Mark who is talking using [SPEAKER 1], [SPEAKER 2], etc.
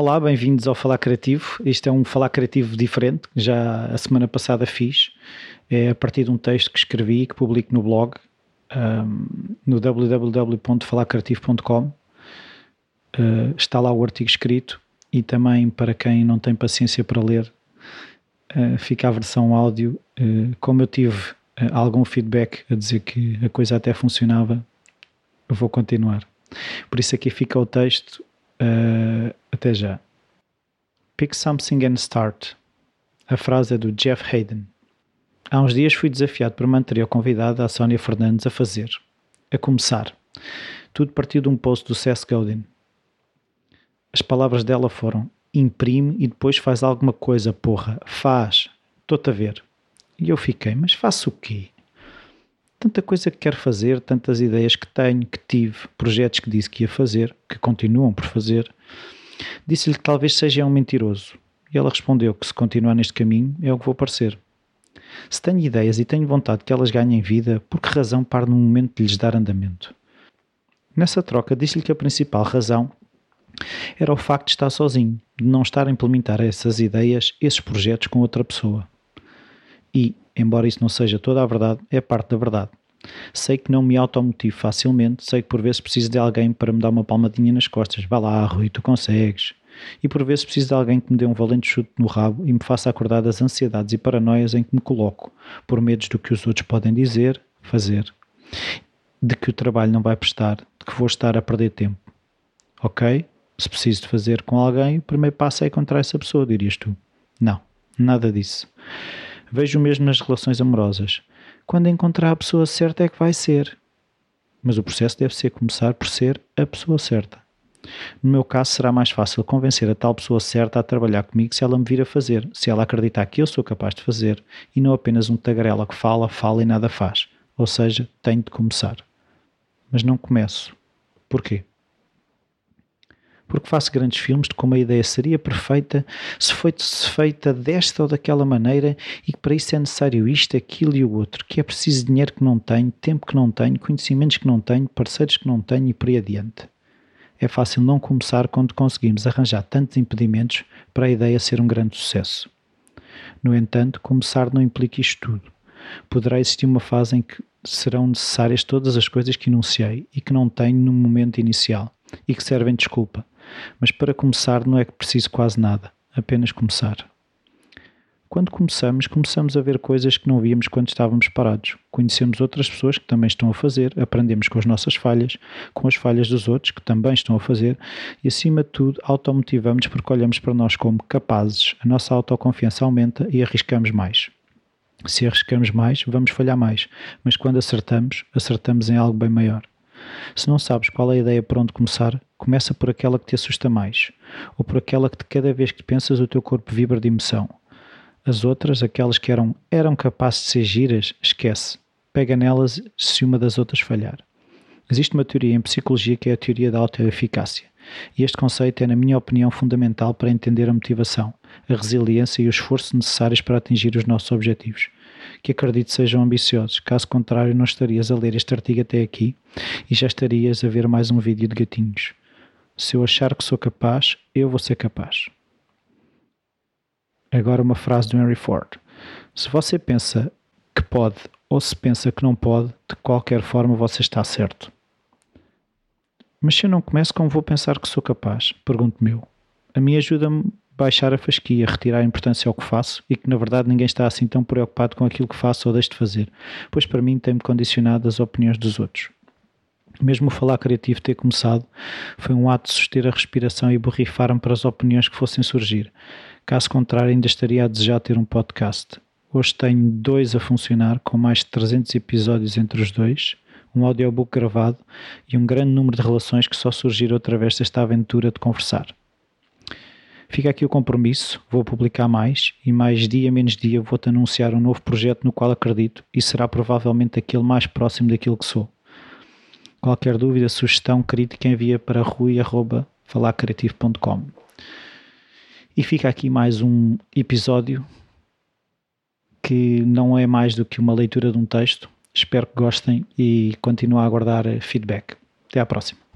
[SPEAKER 1] Olá, bem-vindos ao Falar Criativo. Este é um Falar Criativo diferente, já a semana passada fiz. É a partir de um texto que escrevi e que publico no blog, um, no www.falarcreativo.com. Uh, está lá o artigo escrito e também para quem não tem paciência para ler, uh, fica a versão áudio. Uh, como eu tive algum feedback a dizer que a coisa até funcionava, vou continuar. Por isso aqui fica o texto Uh, até já. Pick something and start. A frase é do Jeff Hayden. Há uns dias fui desafiado por uma anterior convidada, a Sónia Fernandes, a fazer. A começar. Tudo partiu de um post do Seth Godin. As palavras dela foram: imprime e depois faz alguma coisa, porra. Faz. Estou-te a ver. E eu fiquei: mas faço o quê? tanta coisa que quero fazer, tantas ideias que tenho, que tive, projetos que disse que ia fazer, que continuam por fazer. Disse-lhe que talvez seja um mentiroso. E ela respondeu que se continuar neste caminho é o que vou parecer. Se tenho ideias e tenho vontade que elas ganhem vida, por que razão paro no momento de lhes dar andamento? Nessa troca, disse-lhe que a principal razão era o facto de estar sozinho, de não estar a implementar essas ideias, esses projetos com outra pessoa. E, embora isso não seja toda a verdade, é parte da verdade. Sei que não me automotivo facilmente, sei que por vezes preciso de alguém para me dar uma palmadinha nas costas. Vá lá, Rui, tu consegues. E por vezes preciso de alguém que me dê um valente chute no rabo e me faça acordar das ansiedades e paranoias em que me coloco, por medos do que os outros podem dizer, fazer, de que o trabalho não vai prestar, de que vou estar a perder tempo. Ok? Se preciso de fazer com alguém, o primeiro passo é encontrar essa pessoa, dirias tu. Não, nada disso. Vejo mesmo nas relações amorosas. Quando encontrar a pessoa certa é que vai ser. Mas o processo deve ser começar por ser a pessoa certa. No meu caso, será mais fácil convencer a tal pessoa certa a trabalhar comigo se ela me vir a fazer, se ela acreditar que eu sou capaz de fazer e não apenas um tagarela que fala, fala e nada faz. Ou seja, tenho de começar. Mas não começo. Porquê? Porque faço grandes filmes de como a ideia seria perfeita se foi feita desta ou daquela maneira e que para isso é necessário isto, aquilo e o outro, que é preciso dinheiro que não tenho, tempo que não tenho, conhecimentos que não tenho, parceiros que não tenho e por aí adiante. É fácil não começar quando conseguimos arranjar tantos impedimentos para a ideia ser um grande sucesso. No entanto, começar não implica isto tudo. Poderá existir uma fase em que serão necessárias todas as coisas que enunciei e que não tenho no momento inicial e que servem de desculpa, mas para começar não é preciso quase nada, apenas começar. Quando começamos, começamos a ver coisas que não víamos quando estávamos parados. Conhecemos outras pessoas que também estão a fazer, aprendemos com as nossas falhas, com as falhas dos outros que também estão a fazer e, acima de tudo, automotivamos porque olhamos para nós como capazes, a nossa autoconfiança aumenta e arriscamos mais. Se arriscamos mais, vamos falhar mais, mas quando acertamos, acertamos em algo bem maior. Se não sabes qual é a ideia para onde começar, começa por aquela que te assusta mais, ou por aquela que de cada vez que pensas o teu corpo vibra de emoção. As outras, aquelas que eram, eram capazes de ser giras, esquece. Pega nelas se uma das outras falhar. Existe uma teoria em psicologia que é a teoria da autoeficácia. E este conceito é, na minha opinião, fundamental para entender a motivação, a resiliência e o esforço necessários para atingir os nossos objetivos que acredito sejam ambiciosos. Caso contrário, não estarias a ler este artigo até aqui e já estarias a ver mais um vídeo de gatinhos. Se eu achar que sou capaz, eu vou ser capaz. Agora uma frase do Henry Ford. Se você pensa que pode ou se pensa que não pode, de qualquer forma você está certo. Mas se eu não começo, como vou pensar que sou capaz? Pergunto-me eu. A mim ajuda-me baixar a fasquia, retirar a importância ao que faço e que na verdade ninguém está assim tão preocupado com aquilo que faço ou deixo de fazer, pois para mim tem-me condicionado as opiniões dos outros. Mesmo o falar criativo ter começado, foi um ato de suster a respiração e borrifar-me para as opiniões que fossem surgir. Caso contrário, ainda estaria a desejar ter um podcast. Hoje tenho dois a funcionar, com mais de 300 episódios entre os dois, um audiobook gravado e um grande número de relações que só surgiram através desta aventura de conversar. Fica aqui o compromisso, vou publicar mais e mais dia menos dia vou-te anunciar um novo projeto no qual acredito e será provavelmente aquele mais próximo daquilo que sou. Qualquer dúvida, sugestão, crítica envia para rui.falarcreativo.com E fica aqui mais um episódio que não é mais do que uma leitura de um texto. Espero que gostem e continuo a aguardar feedback. Até à próxima.